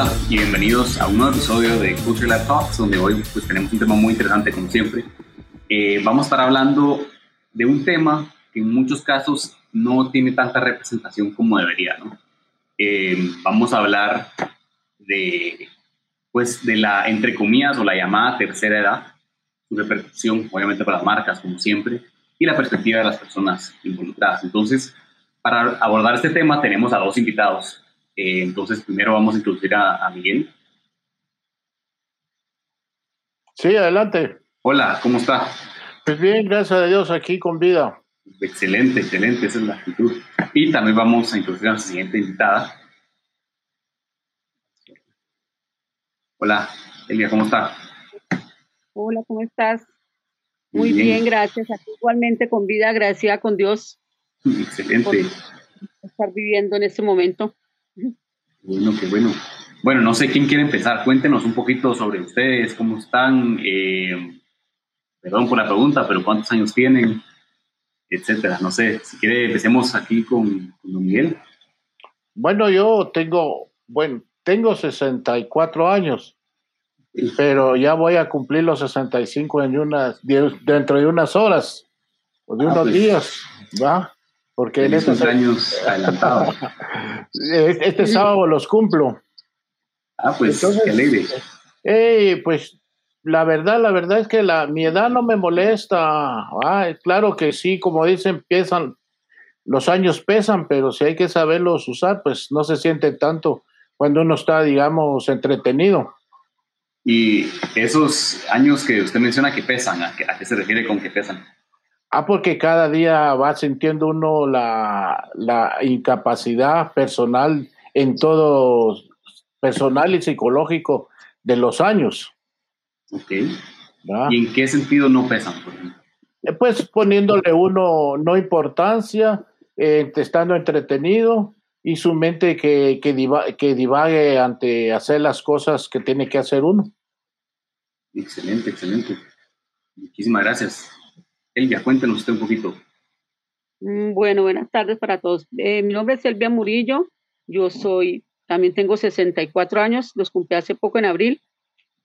Hola y bienvenidos a un nuevo episodio de Culture Talks, donde hoy pues, tenemos un tema muy interesante como siempre. Eh, vamos a estar hablando de un tema que en muchos casos no tiene tanta representación como debería. ¿no? Eh, vamos a hablar de, pues, de la, entre comillas, o la llamada tercera edad, su repercusión, obviamente, para las marcas, como siempre, y la perspectiva de las personas involucradas. Entonces, para abordar este tema tenemos a dos invitados. Eh, entonces, primero vamos a introducir a, Miguel. Sí, adelante. Hola, ¿cómo está? Pues bien, gracias a Dios, aquí con vida. Excelente, excelente, esa es la actitud. Y también vamos a introducir a la siguiente invitada. Hola, Elia, ¿cómo está? Hola, ¿cómo estás? Muy bien. gracias. igualmente con vida, gracias con Dios. Excelente. estar viviendo en este momento. Bueno, qué bueno. Bueno, no sé quién quiere empezar. Cuéntenos un poquito sobre ustedes, cómo están. Eh, perdón por la pregunta, pero cuántos años tienen, etcétera. No sé, si quiere empecemos aquí con, con Miguel. Bueno, yo tengo, bueno, tengo 64 años pero ya voy a cumplir los 65 en unas, dentro de unas horas o de ah, unos pues, días, ¿va? Porque en estos años adelantados. este sábado los cumplo. Ah, pues qué alegre. Eh, pues la verdad, la verdad es que la, mi edad no me molesta. Ah, claro que sí, como dicen, pesan, los años pesan, pero si hay que saberlos usar, pues no se siente tanto cuando uno está, digamos, entretenido. Y esos años que usted menciona que pesan, ¿a qué, se refiere con que pesan? Ah, porque cada día va sintiendo uno la, la incapacidad personal en todo, personal y psicológico de los años. Ok. ¿Y en qué sentido no pesan, eh, Pues poniéndole uno no importancia, eh, estando entretenido y su mente que, que, divague ante hacer las cosas que tiene que hacer uno. Excelente, excelente. Muchísimas gracias. Elvia, cuéntenos usted un poquito. Mm, bueno, buenas tardes para todos. Eh, mi nombre es Elvia Murillo. Yo soy, también tengo 64 años, los cumplí hace poco en abril.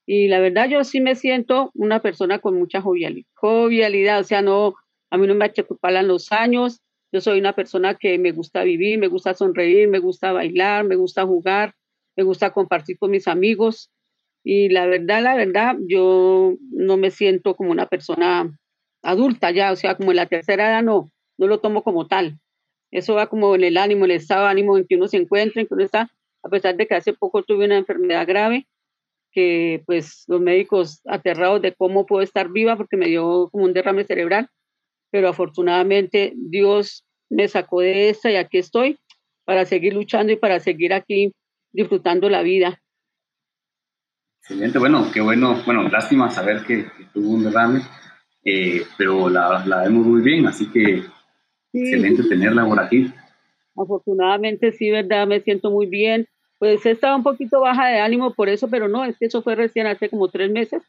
Y la verdad, yo sí me siento una persona con mucha jovialidad. jovialidad o sea, no, a mí no me achacupalan los años, yo soy una persona que me gusta vivir, me gusta sonreír, me gusta bailar, me gusta jugar, me gusta compartir con mis amigos. Y la verdad, la verdad, yo no me siento como una persona adulta ya, o sea, como en la tercera edad no, no lo tomo como tal. Eso va como en el ánimo, el estado de ánimo en que uno se encuentra, en que uno está, a pesar de que hace poco tuve una enfermedad grave, que pues los médicos aterrados de cómo puedo estar viva porque me dio como un derrame cerebral, pero afortunadamente Dios me sacó de esta y aquí estoy para seguir luchando y para seguir aquí disfrutando la vida. Excelente, bueno, qué bueno, bueno, lástima saber que, tuvo un derrame, eh, pero la, la, vemos muy bien, así que excelente tenerla por aquí. Afortunadamente sí, verdad, me siento muy bien. Pues he estado un poquito baja de ánimo por eso, pero no, es que eso fue recién hace como tres meses,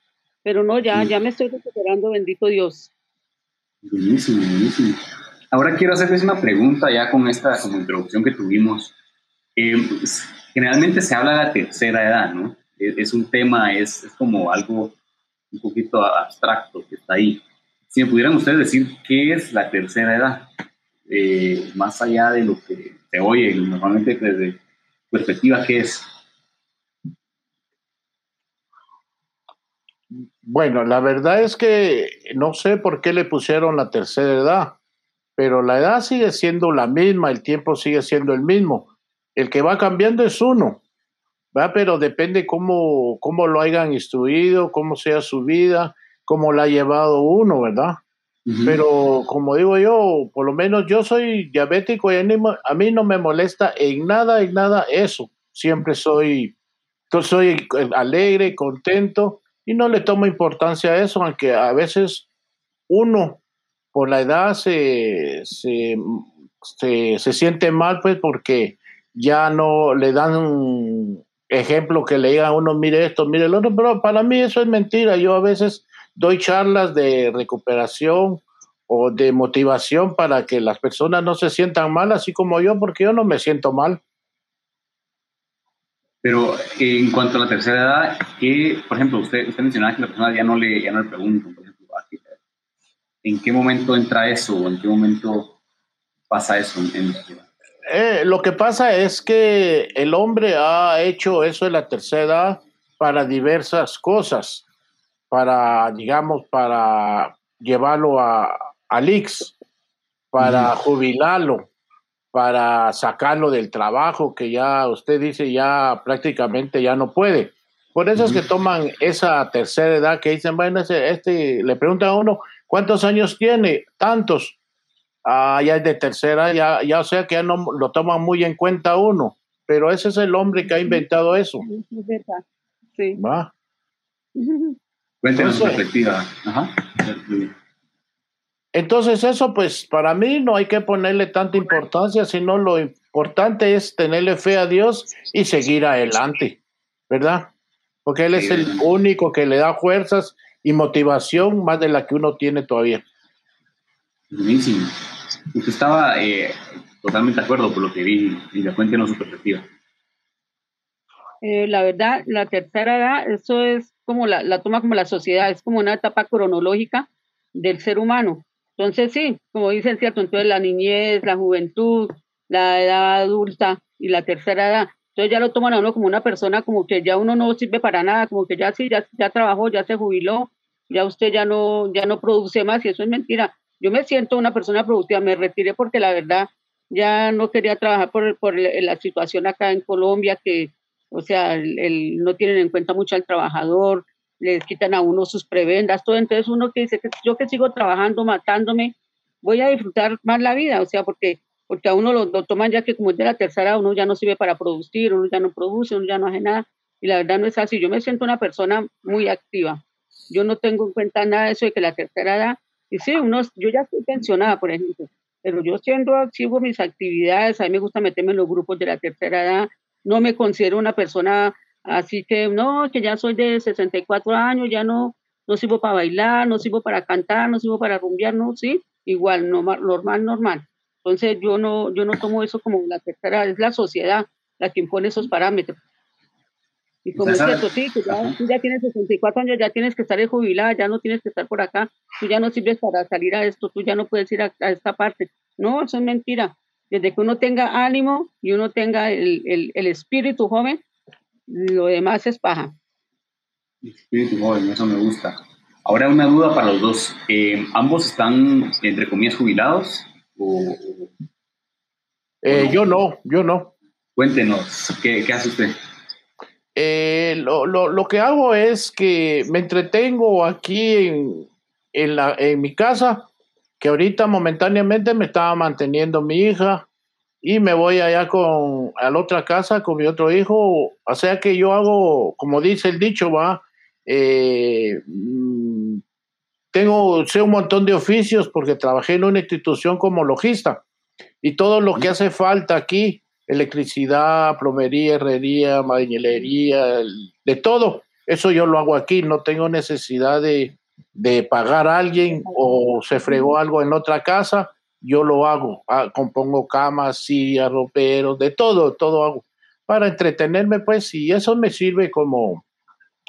pero no, ya, ya me estoy recuperando, bendito Dios. Buenísimo, buenísimo. Ahora quiero hacerles una pregunta ya con esta como introducción que tuvimos. Eh, pues, generalmente se habla de la tercera edad, ¿no? Es, un tema, es, es, como algo un poquito abstracto que está ahí. Si me pudieran ustedes decir qué es la tercera edad, eh, más allá de lo que se oye normalmente desde perspectiva, ¿qué es? Bueno, la verdad es que no sé por qué le pusieron la tercera edad pero la edad sigue siendo la misma, el tiempo sigue siendo el mismo. El que va cambiando es uno, ¿va? pero depende cómo, cómo lo hayan instruido, cómo sea su vida, cómo la ha llevado uno, ¿verdad? Pero como digo yo, por lo menos yo soy diabético y a mí no me molesta en nada, en nada eso. Siempre soy, soy alegre, contento y no le tomo importancia a eso, aunque a veces uno por la edad se, se, se, siente mal, pues porque ya no le dan ejemplo que le digan a uno, mire esto, mire el otro, pero para mí eso es mentira. Yo a veces doy charlas de recuperación o de motivación para que las personas no se sientan mal, así como yo, porque yo no me siento mal. Pero en cuanto a la tercera edad, que, por ejemplo, usted, usted mencionaba que la persona ya no le, ya no le preguntan, por ejemplo, ¿en qué momento entra eso o en qué momento pasa eso en, eh, lo que pasa es que el hombre ha hecho eso en la tercera edad para diversas cosas, para, digamos, para llevarlo a, al IX, para jubilarlo, para sacarlo del trabajo que ya usted dice ya prácticamente ya no puede. Por eso es que toman esa tercera edad que dicen, bueno, este, le preguntan a uno, ¿cuántos años tiene? Tantos. Ah, ya es de tercera, ya, ya o sea que ya no lo toman muy en cuenta uno. Pero ese es el hombre que ha inventado eso. Sí. ¿Va? Su perspectiva. Ajá. Entonces eso pues para mí no hay que ponerle tanta importancia, sino lo importante es tenerle fe a Dios y seguir adelante, ¿verdad? Porque Él es el único que le da fuerzas y motivación más de la que uno tiene todavía. Buenísimo. Estaba eh, totalmente de acuerdo por lo que vi y le cuéntenos su perspectiva. Eh, la verdad, la tercera edad, eso es como la, la toma como la sociedad, es como una etapa cronológica del ser humano. Entonces, sí, como dicen, cierto, entonces la niñez, la juventud, la edad adulta y la tercera edad. Entonces ya lo toman a uno como una persona como que ya uno no sirve para nada, como que ya sí, ya, ya trabajó, ya se jubiló, ya usted ya no, ya no produce más y eso es mentira. Yo me siento una persona productiva, me retiré porque la verdad ya no quería trabajar por, por la situación acá en Colombia, que, o sea, el, no tienen en cuenta mucho al trabajador, les quitan a uno sus prebendas, todo. Entonces uno que dice que yo que sigo trabajando, matándome, voy a disfrutar más la vida, o sea, porque, porque a uno lo, toman ya que como es de la tercera, uno ya no sirve para producir, uno ya no produce, uno ya no hace nada. Y la verdad no es así. Yo me siento una persona muy activa. Yo no tengo en cuenta nada de eso de que la tercera edad, y sí, uno, yo ya estoy pensionada, por ejemplo, pero yo siendo activo mis actividades, a mí me gusta meterme en los grupos de la tercera edad, no me considero una persona Así que no, que ya soy de 64 años, ya no, no sirvo para bailar, no sirvo para cantar, no sirvo para rumbear, no, sí, igual, normal, normal. Entonces yo no, yo no tomo eso como la tercera, es la sociedad la que impone esos parámetros. Y como es cierto, sí, que ya, tú ya tienes 64 años, ya tienes que estar jubilada, ya no tienes que estar por acá, tú ya no sirves para salir a esto, tú ya no puedes ir a, esta parte. No, eso es mentira. Desde que uno tenga ánimo y uno tenga el, el, el espíritu joven, lo demás es paja. Espíritu joven, eso me gusta. Ahora una duda para los dos. Eh, ¿Ambos están, entre comillas, jubilados? Eh, yo no, yo no. Cuéntenos, ¿qué, hace usted? Eh, lo, que hago es que me entretengo aquí en, en, la, en mi casa, que ahorita momentáneamente me estaba manteniendo mi hija, y me voy allá con a la otra casa con mi otro hijo. O sea que yo hago, como dice el dicho, va, eh, mm, tengo, sé un montón de oficios porque trabajé en una institución como logista y todo lo que hace falta aquí, electricidad, plomería, herrería, marinería, de todo, eso yo lo hago aquí, no tengo necesidad de, de pagar a alguien o se fregó algo en otra casa. Yo lo hago, ah, compongo camas, sillas, roperos, de todo, todo hago. Para entretenerme, pues, y eso me sirve como,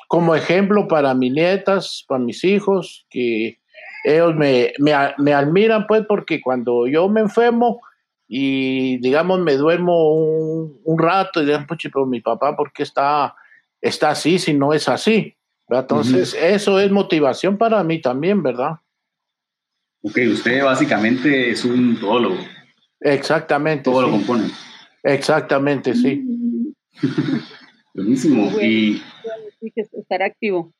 como ejemplo para mis nietas, para mis hijos, que ellos me, me, admiran, pues, porque cuando yo me enfermo y, digamos, me duermo un, rato y digo, pues, pero mi papá, ¿por qué está, está así si no es así? Entonces, eso es motivación para mí también, ¿verdad? Ok, usted básicamente es un todólogo. Exactamente. Todo lo compone. Exactamente, sí. Buenísimo. y estar activo.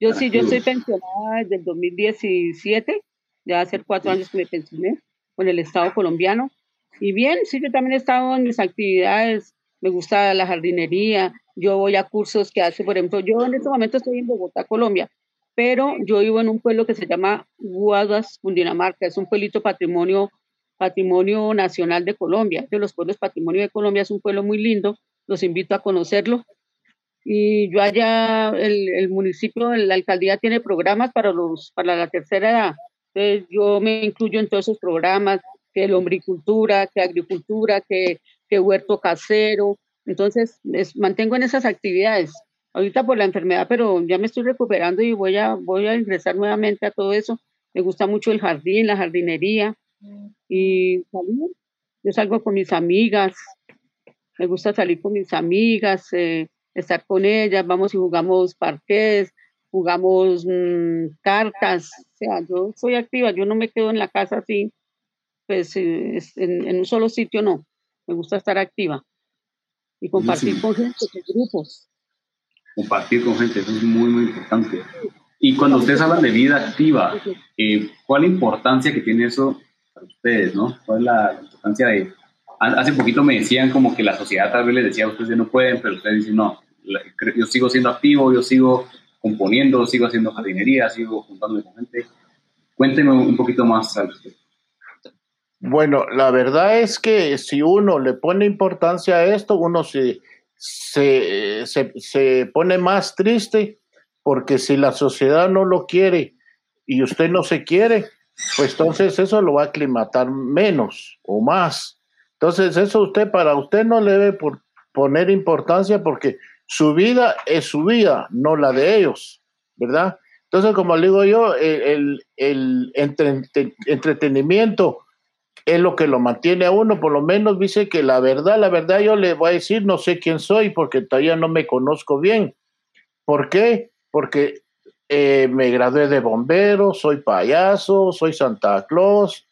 Yo sí, yo estoy pensionada desde el 2017, ya hace cuatro años que me pensioné con el Estado colombiano. Y bien, sí, yo también he estado en mis actividades, me gusta la jardinería, yo voy a cursos que hace, por ejemplo, yo en este momento estoy en Bogotá, Colombia, pero yo vivo en un pueblo que se llama Guadas, Cundinamarca, es un pueblito patrimonio, patrimonio nacional de Colombia, de los pueblos patrimonio de Colombia, es un pueblo muy lindo, los invito a conocerlo. Y yo allá, el, el municipio, la alcaldía tiene programas para, los, para la tercera edad. Entonces yo me incluyo en todos esos programas, que lombricultura, que agricultura, que, que huerto casero, Entonces, mantengo en esas actividades. Ahorita por la enfermedad, pero ya me estoy recuperando y voy a, voy a ingresar nuevamente a todo eso. Me gusta mucho el jardín, la jardinería. Y Yo salgo con mis amigas, me gusta salir con mis amigas, eh, estar con ellas, vamos y jugamos parques, jugamos mm, cartas, o sea, yo soy activa, yo no me quedo en la casa así, pues eh, en, un solo sitio no, me gusta estar activa y compartir con gente, con grupos. Compartir con gente, eso es muy, muy importante. Y cuando ustedes hablan de vida activa, eh, ¿cuál es la importancia que tiene eso para ustedes, no? ¿Cuál es la importancia de... Hace poquito me decían como que la sociedad tal vez les decía, ustedes no pueden, pero ustedes dicen, no, yo sigo siendo activo, yo sigo componiendo, sigo haciendo jardinería, sigo juntándome con gente. Cuénteme un poquito más al respecto. Bueno, la verdad es que si uno le pone importancia a esto, uno se, se, se, pone más triste porque si la sociedad no lo quiere y usted no se quiere, pues entonces eso lo va a aclimatar menos o más. Entonces eso usted, para usted no le debe poner importancia porque su vida es su vida, no la de ellos, ¿verdad? Entonces, como le digo yo, el, entretenimiento es lo que lo mantiene a uno, por lo menos dice que la verdad, la verdad yo le voy a decir, no sé quién soy porque todavía no me conozco bien. ¿Por qué? Porque eh, me gradué de bombero, soy payaso, soy Santa Claus,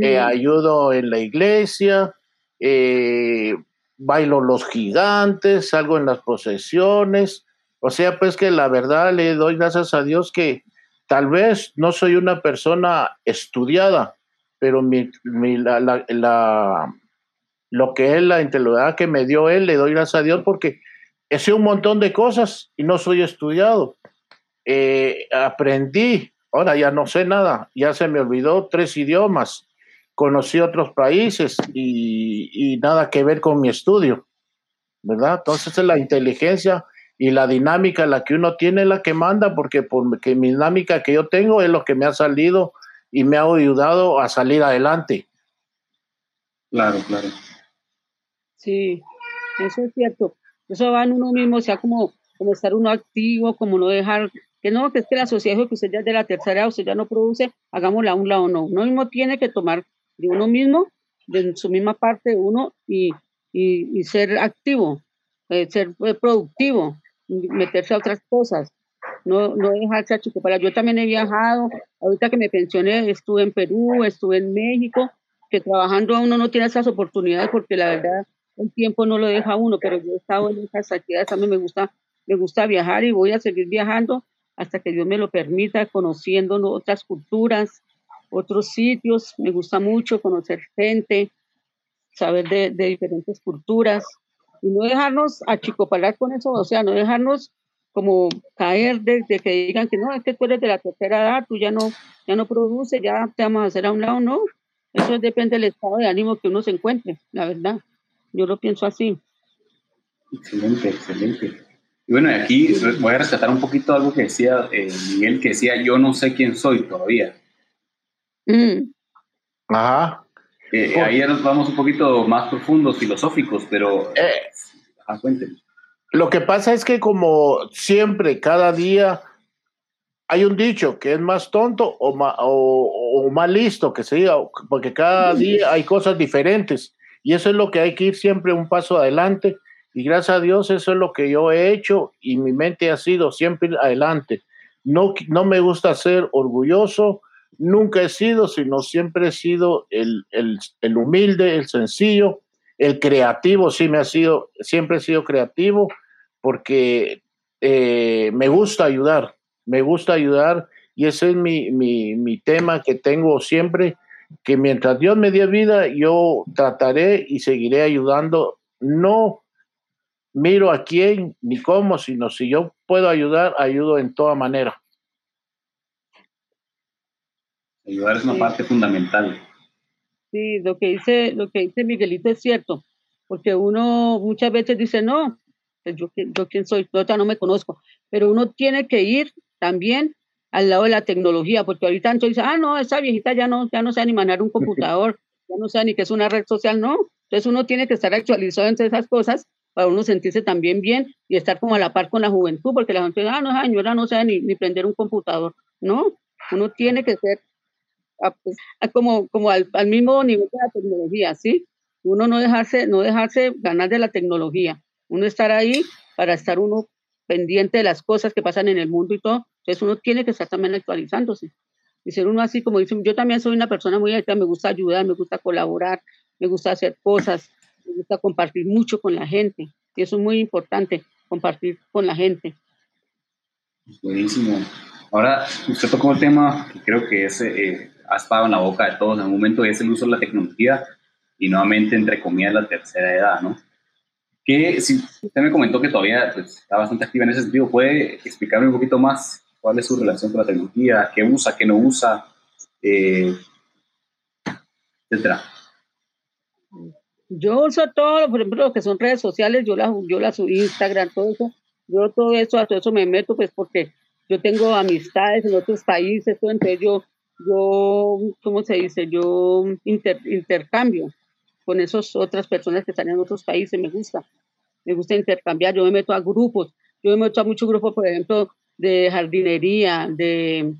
eh, ayudo en la iglesia, eh, bailo los gigantes, salgo en las procesiones. O sea, pues que la verdad le doy gracias a Dios que tal vez no soy una persona estudiada, pero mi, la, lo que es la intelectualidad que me dio él, le doy gracias a Dios porque he un montón de cosas y no soy estudiado. Eh, aprendí, ahora ya no sé nada, ya se me olvidó tres idiomas conocí otros países y, nada que ver con mi estudio, ¿verdad? Entonces es la inteligencia y la dinámica la que uno tiene la que manda, porque porque mi dinámica que yo tengo es lo que me ha salido y me ha ayudado a salir adelante. Claro, claro. Sí, eso es cierto. Eso va en uno mismo, o sea, como, como estar uno activo, como no dejar, que no, que es que la sociedad que usted ya es de la tercera edad, usted ya no produce, hagámosla a un lado, no. Uno mismo tiene que tomar de uno mismo, de su misma parte de uno y, y, ser activo, eh, ser eh, productivo, meterse a otras cosas, no, no dejarse para Yo también he viajado, ahorita que me pensioné estuve en Perú, estuve en México, que trabajando uno no tiene esas oportunidades porque la verdad el tiempo no lo deja uno, pero yo he estado en esas actividades, mí me gusta, me gusta viajar y voy a seguir viajando hasta que Dios me lo permita, conociendo otras culturas, otros sitios. Me gusta mucho conocer gente, saber de, diferentes culturas. Y no dejarnos achicopalar con eso, o sea, no dejarnos como caer de, que digan que no, es que tú eres de la tercera edad, tú ya no, ya no produces, ya te vamos a hacer a un lado, no. Eso depende del estado de ánimo que uno se encuentre, la verdad. Yo lo pienso así. Excelente, excelente. Y bueno, aquí voy a rescatar un poquito algo que decía eh, Miguel, que decía, yo no sé quién soy todavía. Mm. Ajá. Eh, ahí nos vamos un poquito más profundos, filosóficos, pero eh, Lo que pasa es que como siempre, cada día hay un dicho que es más tonto o más, o, más listo que se diga, porque cada mm. día hay cosas diferentes y eso es lo que hay que ir siempre un paso adelante y gracias a Dios eso es lo que yo he hecho y mi mente ha sido siempre adelante. No, no me gusta ser orgulloso, nunca he sido, sino siempre he sido el, humilde, el sencillo, el creativo, sí me ha sido, siempre he sido creativo porque eh, me gusta ayudar, me gusta ayudar y ese es mi, mi, tema que tengo siempre, que mientras Dios me dé vida, yo trataré y seguiré ayudando, no miro a quién ni cómo, sino si yo puedo ayudar, ayudo en toda manera. Ayudar es una parte fundamental. Sí, lo que dice, lo que dice Miguelito es cierto, porque uno muchas veces dice, no, yo, yo quién soy, yo no me conozco, pero uno tiene que ir también al lado de la tecnología, porque ahorita entonces ah, no, esa viejita ya no, ya no sabe ni manejar un computador, ya no sabe ni qué es una red social, no. Entonces uno tiene que estar actualizado entre esas cosas para uno sentirse también bien y estar como a la par con la juventud, porque la gente, ah, no, señora, no sabe ni, ni prender un computador. No, uno tiene que ser pues, como, como al, al, mismo nivel de la tecnología, ¿sí? Uno no dejarse, no dejarse ganar de la tecnología, uno estar ahí para estar uno pendiente de las cosas que pasan en el mundo y todo, entonces uno tiene que estar también actualizándose. Y ser uno así como dicen, yo también soy una persona muy alta, me gusta ayudar, me gusta colaborar, me gusta hacer cosas, me gusta compartir mucho con la gente. Y eso es muy importante, compartir con la gente. Buenísimo. Ahora, usted tocó el tema que creo que es, eh, en la boca de todos en un momento, es el uso de la tecnología y nuevamente, entre comillas, la tercera edad, ¿no? Que si usted me comentó que todavía pues, está bastante activa en ese sentido, ¿puede explicarme un poquito más cuál es su relación con la tecnología, qué usa, qué no usa, eh, etcétera? Yo uso todo, por ejemplo, lo que son redes sociales, yo las yo las subí Instagram, todo eso. Yo todo eso, a todo eso me meto, pues porque yo tengo amistades en otros países, entonces yo, yo, ¿cómo se dice? Yo intercambio con esas otras personas que están en otros países, me gusta. Me gusta intercambiar, yo me meto a grupos, yo me meto a muchos grupos, por ejemplo, de jardinería, de,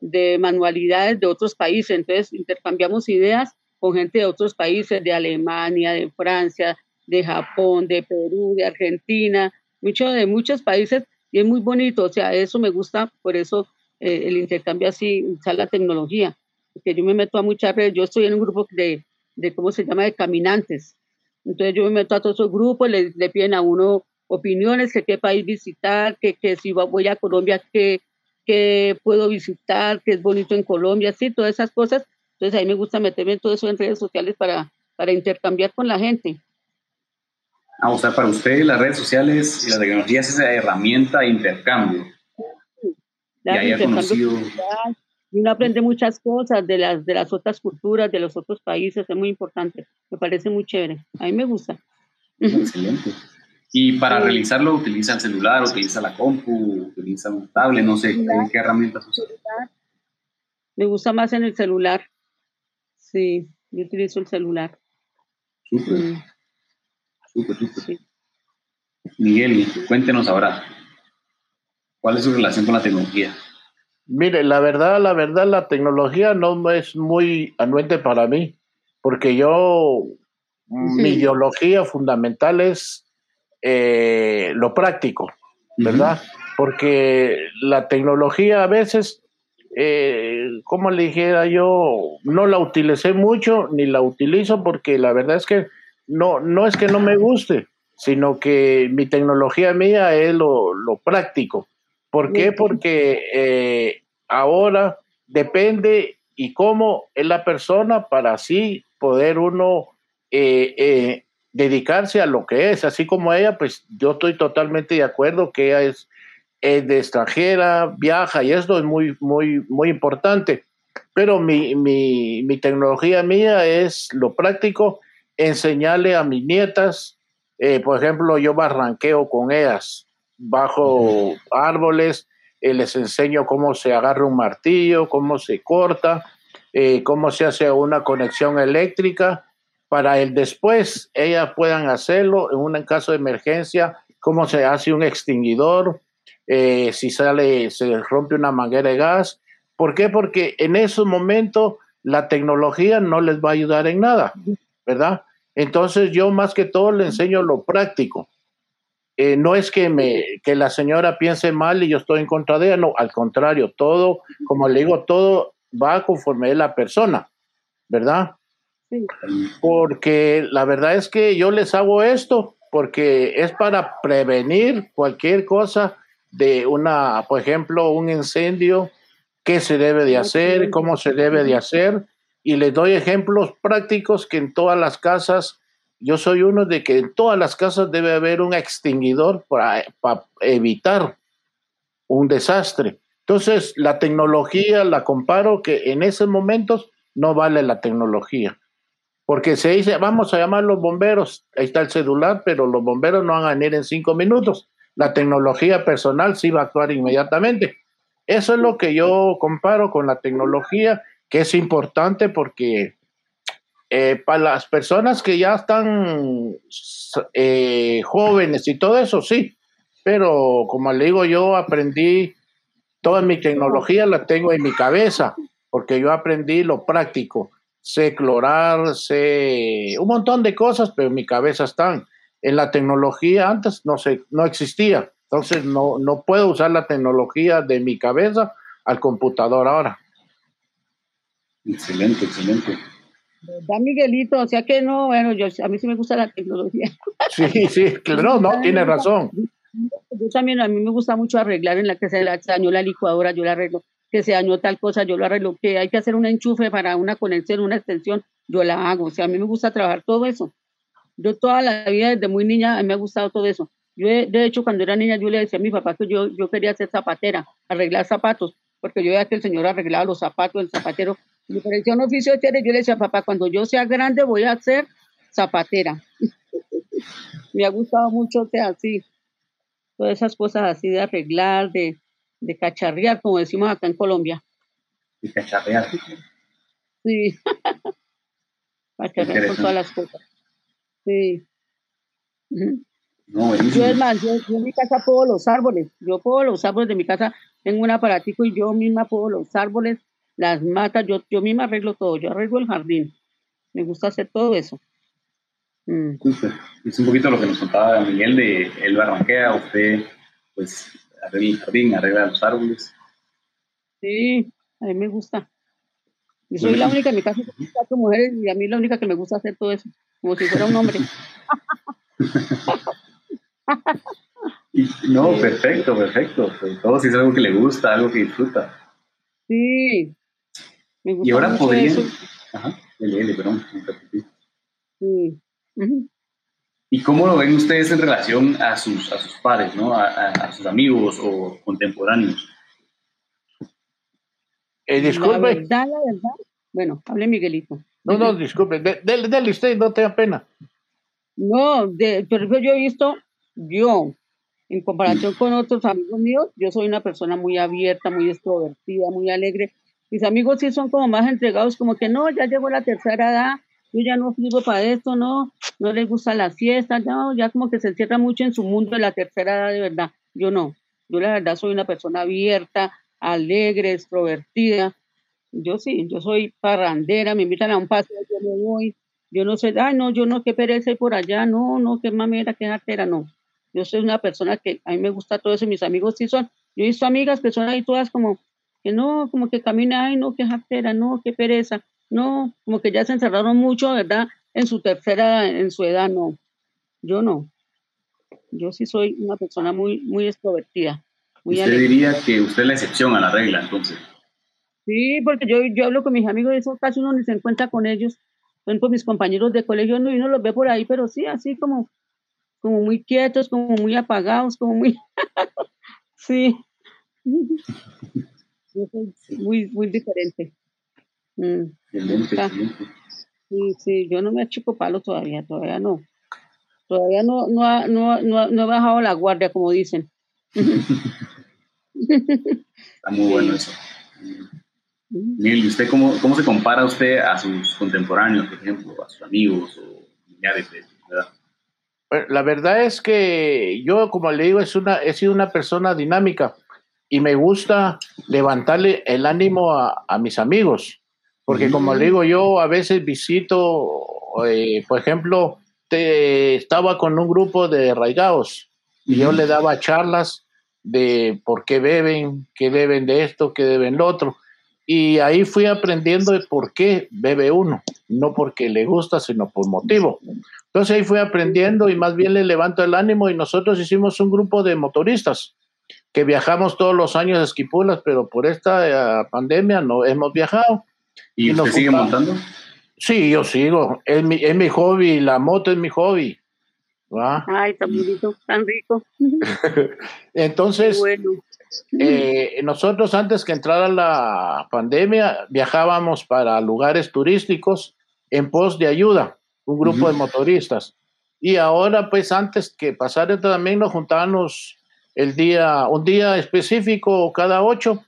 de manualidades de otros países, entonces intercambiamos ideas con gente de otros países, de Alemania, de Francia, de Japón, de Perú, de Argentina, mucho, de muchos países, y es muy bonito, o sea, eso me gusta, por eso eh, el intercambio así, usar la tecnología, porque yo me meto a muchas redes, yo estoy en un grupo de, de ¿cómo se llama?, de caminantes, entonces yo me meto a todos esos grupos, le, le piden a uno opiniones, de qué país visitar, que, que si voy a Colombia, qué, qué puedo visitar, qué es bonito en Colombia, sí, todas esas cosas, entonces, a mí me gusta meterme en todo eso en redes sociales para, para intercambiar con la gente. Ah, o sea, para usted las redes sociales y la tecnología es esa herramienta de intercambio. y haya conocido... uno aprende muchas cosas de las, de las otras culturas, de los otros países, es muy importante. Me parece muy chévere. A mí me gusta. Excelente. Y para realizarlo, utiliza el celular, utiliza la compu, utiliza un tablet, no sé, ¿qué herramientas usa? Me gusta más en el celular. Sí, yo utilizo el celular. Súper. Mm. Súper, súper. Miguel, cuéntenos ahora, ¿cuál es su relación con la tecnología? Mire, la verdad, la verdad, la tecnología no es muy anuente para mí, porque yo, mi ideología fundamental es eh, lo práctico, ¿verdad? Porque la tecnología a veces eh, como le dijera yo, no la utilicé mucho ni la utilizo porque la verdad es que no, no es que no me guste, sino que mi tecnología mía es lo, práctico. ¿Por qué? Porque eh, ahora depende y cómo es la persona para así poder uno eh, eh, dedicarse a lo que es, así como ella, pues yo estoy totalmente de acuerdo que ella es es de extranjera, viaja y esto es muy, muy, muy importante. Pero mi, mi, mi tecnología mía es lo práctico, enseñarle a mis nietas, eh, por ejemplo, yo barranqueo con ellas, bajo árboles, eh, les enseño cómo se agarra un martillo, cómo se corta, eh, cómo se hace una conexión eléctrica, para el después ellas puedan hacerlo en un caso de emergencia, cómo se hace un extinguidor, eh, si sale, se rompe una manguera de gas. ¿Por qué? Porque en esos momentos la tecnología no les va a ayudar en nada, ¿verdad? Entonces yo más que todo le enseño lo práctico. Eh, no es que, me, que la señora piense mal y yo estoy en contra de ella, no, al contrario, todo, como le digo, todo va conforme la persona, ¿verdad? Porque la verdad es que yo les hago esto porque es para prevenir cualquier cosa de una, por ejemplo, un incendio, qué se debe de hacer, cómo se debe de hacer, y les doy ejemplos prácticos que en todas las casas, yo soy uno de que en todas las casas debe haber un extinguidor para, evitar un desastre. Entonces, la tecnología la comparo que en esos momentos no vale la tecnología. Porque se dice, vamos a llamar a los bomberos, ahí está el celular, pero los bomberos no van a venir en cinco minutos la tecnología personal sí va a actuar inmediatamente. Eso es lo que yo comparo con la tecnología, que es importante porque eh, para las personas que ya están eh, jóvenes y todo eso, sí. Pero como le digo, yo aprendí, toda mi tecnología la tengo en mi cabeza, porque yo aprendí lo práctico. Sé clorar, sé un montón de cosas, pero en mi cabeza están. En la tecnología antes no, sé, no existía. Entonces no, no puedo usar la tecnología de mi cabeza al computador ahora. Excelente, excelente. ¿Verdad, Miguelito? O sea que no, bueno, yo, a mí sí me gusta la tecnología. Sí, sí, claro, no, tiene razón. Yo también, a mí me gusta mucho arreglar en la que se dañó la licuadora, yo la arreglo. Que se dañó tal cosa, yo lo arreglo. Que hay que hacer un enchufe para una conexión, una extensión, yo la hago. O sea, a mí me gusta trabajar todo eso. Yo toda la vida, desde muy niña, me ha gustado todo eso. Yo, de hecho, cuando era niña, yo le decía a mi papá que yo, yo quería ser zapatera, arreglar zapatos, porque yo veía que el señor arreglaba los zapatos, el zapatero. Me parecía un oficio de yo le decía, papá, cuando yo sea grande voy a ser zapatera. me ha gustado mucho sea así, todas esas cosas así de arreglar, de, de cacharrear, como decimos acá en Colombia. De cacharrear. Sí. cacharrear con todas las cosas. Sí. No, yo es más, yo, en mi casa puedo los árboles, yo puedo los árboles de mi casa, tengo un aparatico y yo misma puedo los árboles, las matas, yo, yo misma arreglo todo, yo arreglo el jardín, me gusta hacer todo eso. Mm. Es un poquito lo que nos contaba Miguel de él barranquea, usted pues arregla el jardín, arregla los árboles. Sí, a mí me gusta. Yo soy la única en mi casa cuatro mujeres y a mí la única que me gusta hacer todo eso, como si fuera un hombre. no, perfecto, perfecto. todo si es algo que le gusta, algo que disfruta. Sí. Me gusta y ahora podría. Ajá, L, perdón. Sí. ¿Y cómo lo ven ustedes en relación a sus, a sus pares, ¿no? a, sus amigos o contemporáneos? Eh, disculpe. La verdad, la verdad. Bueno, hable Miguelito. No, no, disculpe. Dele usted, no tenga pena. No, de, ejemplo, yo he visto, yo, en comparación con otros amigos míos, yo soy una persona muy abierta, muy extrovertida, muy alegre. Mis amigos sí son como más entregados, como que no, ya llegó la tercera edad, yo ya no sirvo para esto, no, no les gusta la fiesta, no, ya como que se encierra mucho en su mundo de la tercera edad de verdad. Yo no, yo la verdad soy una persona abierta, alegre, extrovertida. Yo sí, yo soy parrandera, me invitan a un paseo, yo me voy, yo no sé, ay, no, yo no, qué pereza por allá, no, no, qué mamera, qué artera, no. Yo soy una persona que a mí me gusta todo eso, mis amigos sí son. Yo he visto amigas que son ahí todas como que no, como que camina, ay, no, qué artera, no, qué pereza, no, como que ya se encerraron mucho, ¿verdad? En su tercera, en su edad, no. Yo no. Yo sí soy una persona muy, muy extrovertida. usted diría que usted es la excepción a la regla, entonces. Sí, porque yo, yo hablo con mis amigos eso casi uno ni se encuentra con ellos por mis compañeros de colegio, no, y uno los ve por ahí, pero sí, así como, como muy quietos, como muy apagados, como muy... sí. Muy, muy diferente. Mm. Sí, sí, yo no me achico palo todavía, todavía no. Todavía no, no, no, no, no he bajado la guardia, como dicen. Está muy bueno eso. Miguel, ¿usted cómo, cómo se compara usted a sus contemporáneos, por ejemplo, a sus amigos o familiares? ¿verdad? la verdad es que yo, como le digo, es una, he sido una persona dinámica y me gusta levantarle el ánimo a, a mis amigos, porque como le digo, yo a veces visito, eh, por ejemplo, te, estaba con un grupo de raigados y yo le daba charlas de por qué beben, qué deben de esto, qué deben lo otro. Y ahí fui aprendiendo de por qué bebe uno, no porque le gusta, sino por motivo. Entonces ahí fui aprendiendo y más bien le levanto el ánimo y nosotros hicimos un grupo de motoristas que viajamos todos los años a Esquipulas, pero por esta eh, pandemia no hemos viajado. ¿Y, usted sigue montando? Sí, yo sigo. Es mi, es mi hobby, la moto es mi hobby. Ay, tan bonito, tan rico. Entonces, eh, nosotros antes que entrara la pandemia viajábamos para lugares turísticos en pos de ayuda, un grupo de motoristas. Y ahora, pues antes que pasara también nos juntábamos el día, un día específico cada ocho,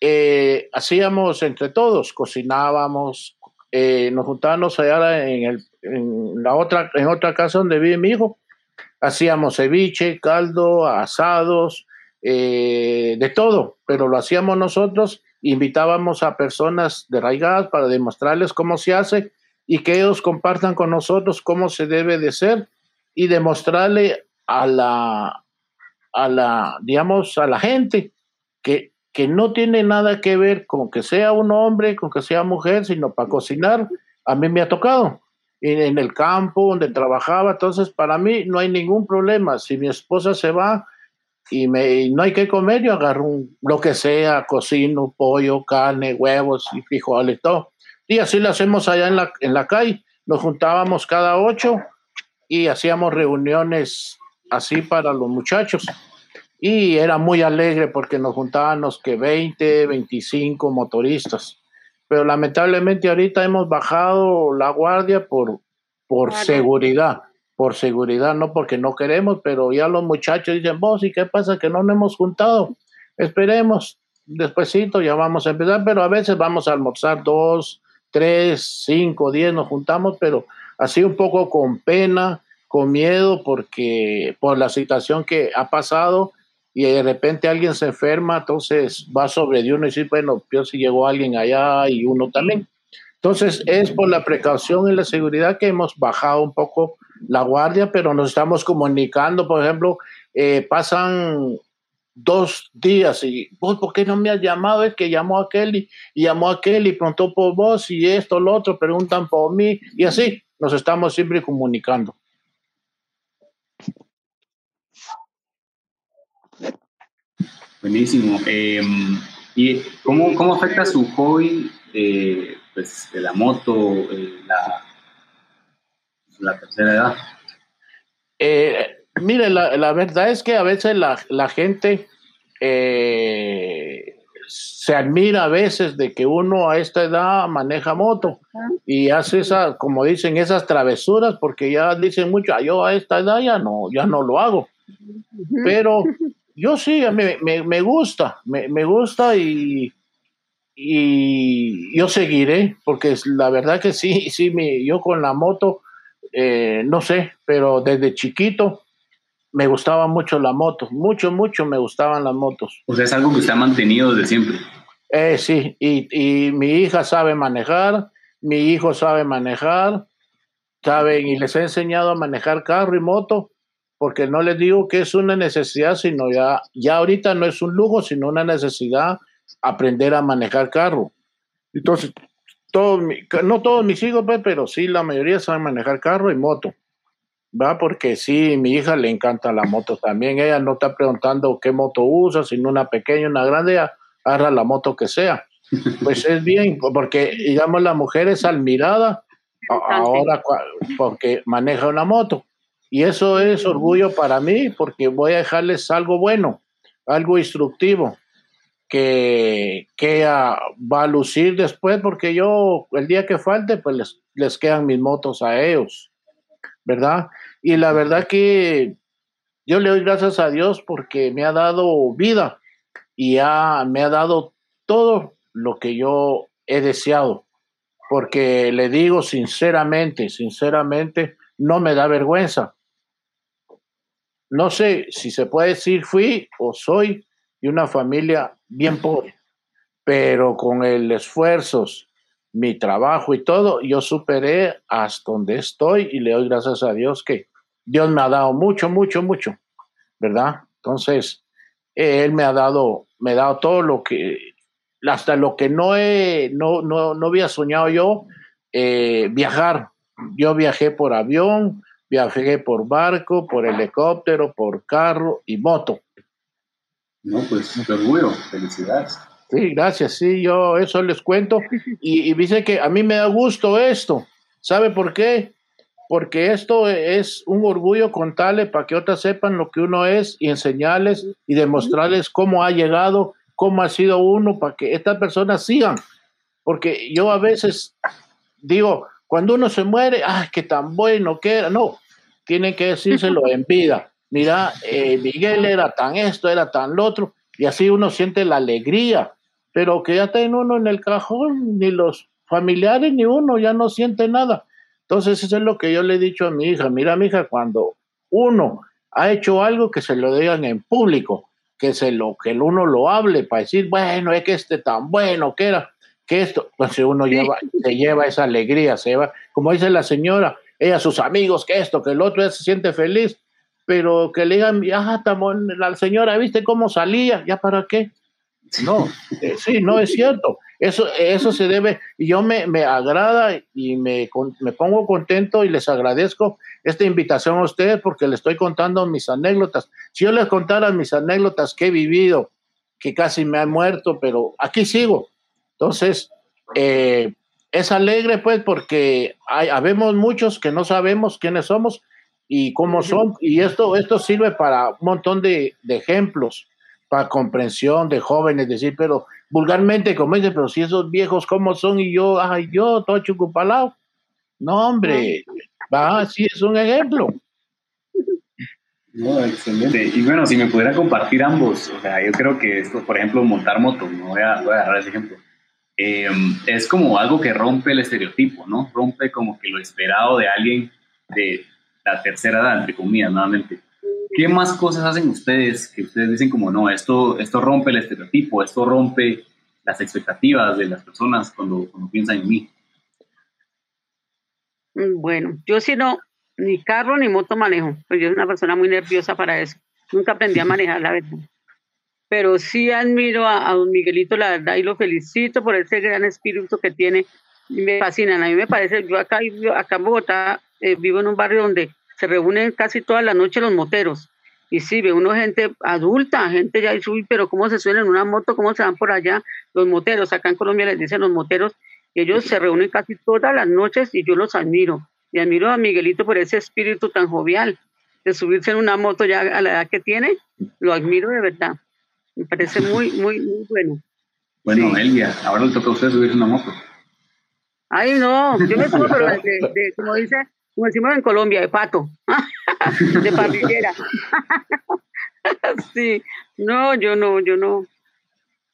eh, hacíamos entre todos, cocinábamos, eh, nos juntábamos allá en, el, en, la otra, en otra casa donde vive mi hijo. Hacíamos ceviche, caldo, asados, eh, de todo, pero lo hacíamos nosotros. Invitábamos a personas de Raigadas para demostrarles cómo se hace y que ellos compartan con nosotros cómo se debe de ser y demostrarle a la, a la, digamos, a la gente que, que no tiene nada que ver con que sea un hombre, con que sea mujer, sino para cocinar. A mí me ha tocado en el campo donde trabajaba, entonces para mí no hay ningún problema. Si mi esposa se va y, me, no hay que comer, yo agarro lo que sea, cocino, pollo, carne, huevos y frijoles, todo. Y así lo hacemos allá en la, en la calle. Nos juntábamos cada ocho y hacíamos reuniones así para los muchachos. Y era muy alegre porque nos juntábamos que 20, 25 motoristas. Pero lamentablemente ahorita hemos bajado la guardia por, por seguridad, por seguridad, no porque no queremos, pero ya los muchachos dicen, vos, ¿y qué pasa que no nos hemos juntado? Esperemos, despuesito ya vamos a empezar, pero a veces vamos a almorzar dos, tres, cinco, diez nos juntamos, pero así un poco con pena, con miedo, porque por la situación que ha pasado y de repente alguien se enferma, entonces va sobre de uno y dice, bueno, yo si llegó alguien allá y uno también. Entonces es por la precaución y la seguridad que hemos bajado un poco la guardia, pero nos estamos comunicando, por ejemplo, eh, pasan dos días y vos, ¿por qué no me has llamado? Es que llamó a aquel y, llamó a aquel y preguntó por vos y esto, lo otro, preguntan por mí y así nos estamos siempre comunicando. Buenísimo. Em, ¿Y cómo, cómo, afecta su hobby, eh, pues, de la moto, eh, la, la tercera edad? Eh, Mire, la, verdad es que a veces la, gente eh, se admira a veces de que uno a esta edad maneja moto y hace esas, como dicen, esas travesuras, porque ya dicen mucho, ah, yo a esta edad ya no, ya no lo hago. Pero yo sí, me, me, me gusta, me, me, gusta y, y yo seguiré, porque la verdad que sí, sí, yo con la moto, eh, no sé, pero desde chiquito me gustaba mucho la moto, mucho, mucho me gustaban las motos. O sea, es algo que usted ha mantenido desde siempre. Eh, sí, y, y, mi hija sabe manejar, mi hijo sabe manejar, saben, y les he enseñado a manejar carro y moto, porque no les digo que es una necesidad, sino ya, ya ahorita no es un lujo, sino una necesidad aprender a manejar carro. Entonces, todos, no todos mis hijos, pues, pero sí la mayoría saben manejar carro y moto. Va, porque sí, mi hija le encanta la moto también. Ella no está preguntando qué moto usa, sino una pequeña, una grande, agarra la moto que sea. Pues es bien, porque digamos la mujer es admirada ahora porque maneja una moto. Y eso es orgullo para mí porque voy a dejarles algo bueno, algo instructivo que, que va a lucir después porque yo el día que falte pues les, les quedan mis motos a ellos. ¿verdad? Y la verdad que yo le doy gracias a Dios porque me ha dado vida y me ha dado todo lo que yo he deseado. Porque le digo sinceramente, sinceramente, no me da vergüenza. No sé si se puede decir fui o soy de una familia bien pobre, pero con el esfuerzos mi trabajo y todo, yo superé hasta donde estoy y le doy gracias a Dios que Dios me ha dado mucho, mucho, mucho, ¿verdad? Entonces, Él me ha dado, me ha dado todo lo que, hasta lo que no, he, no, no, no había soñado yo, eh, viajar. Yo viajé por avión, viajé por barco, por helicóptero, por carro y moto. No, pues, qué orgullo, felicidades. Sí, gracias. Sí, yo eso les cuento. Y, dice que a mí me da gusto esto. ¿Sabe por qué? Porque esto es un orgullo contarle para que otras sepan lo que uno es y enseñarles y demostrarles cómo ha llegado, cómo ha sido uno, para que estas personas sigan. Porque yo a veces digo, cuando uno se muere, ¡ay, qué tan bueno que era! No, tienen que decírselo en vida. Mira, eh, Miguel era tan esto, era tan lo otro, y así uno siente la alegría pero que ya tiene uno en el cajón, ni los familiares ni uno, ya no siente nada. Entonces, eso es lo que yo le he dicho a mi hija. Mira, mi hija, cuando uno ha hecho algo, que se lo digan en público, que se lo que el uno lo hable para decir, bueno, es que este tan bueno que era, que esto, entonces uno lleva, se lleva esa alegría, se lleva, como dice la señora, ella, sus amigos, que esto, que el otro, ya se siente feliz, pero que le digan, ah, la señora, ¿viste cómo salía? ¿Ya para qué? No, eh, sí, no es cierto. Eso, eso se debe, y yo me, me agrada y me, me, pongo contento y les agradezco esta invitación a ustedes porque les estoy contando mis anécdotas. Si yo les contara mis anécdotas que he vivido, que casi me han muerto, pero aquí sigo. Entonces, eh, es alegre pues porque hay, habemos muchos que no sabemos quiénes somos y cómo son, y esto, esto sirve para un montón de, de ejemplos para comprensión de jóvenes, decir, pero vulgarmente, como dice, pero si esos viejos, ¿cómo son? Y yo, ay, yo, todo chucupalao. No, hombre, va, sí, es un ejemplo. No, excelente. Y bueno, si me pudiera compartir ambos, o sea, yo creo que esto, por ejemplo, montar moto, no voy a, voy a agarrar ese ejemplo, eh, es como algo que rompe el estereotipo, ¿no? Rompe como que lo esperado de alguien de la tercera edad, entre comillas, nuevamente. ¿Qué más cosas hacen ustedes que ustedes dicen como no, esto, esto rompe el estereotipo, esto rompe las expectativas de las personas cuando, cuando piensan en mí? Mm, bueno, yo sí no, ni carro ni moto manejo, pues yo soy una persona muy nerviosa para eso. Nunca aprendí a manejar, la verdad. Pero sí admiro a, don Miguelito, la verdad, y lo felicito por ese gran espíritu que tiene. Me fascinan. A mí me parece, yo acá, acá en Bogotá eh, vivo en un barrio donde se reúnen casi toda la noche los moteros. Y sí, ve uno gente adulta, gente ya dice, pero ¿cómo se suena en una moto? ¿Cómo se van por allá los moteros? Acá en Colombia les dicen los moteros, y ellos se reúnen casi todas las noches y yo los admiro. Y admiro a Miguelito por ese espíritu tan jovial de subirse en una moto ya a la edad que tiene. Lo admiro de verdad. Me parece muy, muy, muy bueno. Bueno, Elvia, ahora le toca a usted subirse una moto. Ay, no, yo me subo, pero como dice como decimos en Colombia, de pato, de parrillera. sí, no, yo no, yo no,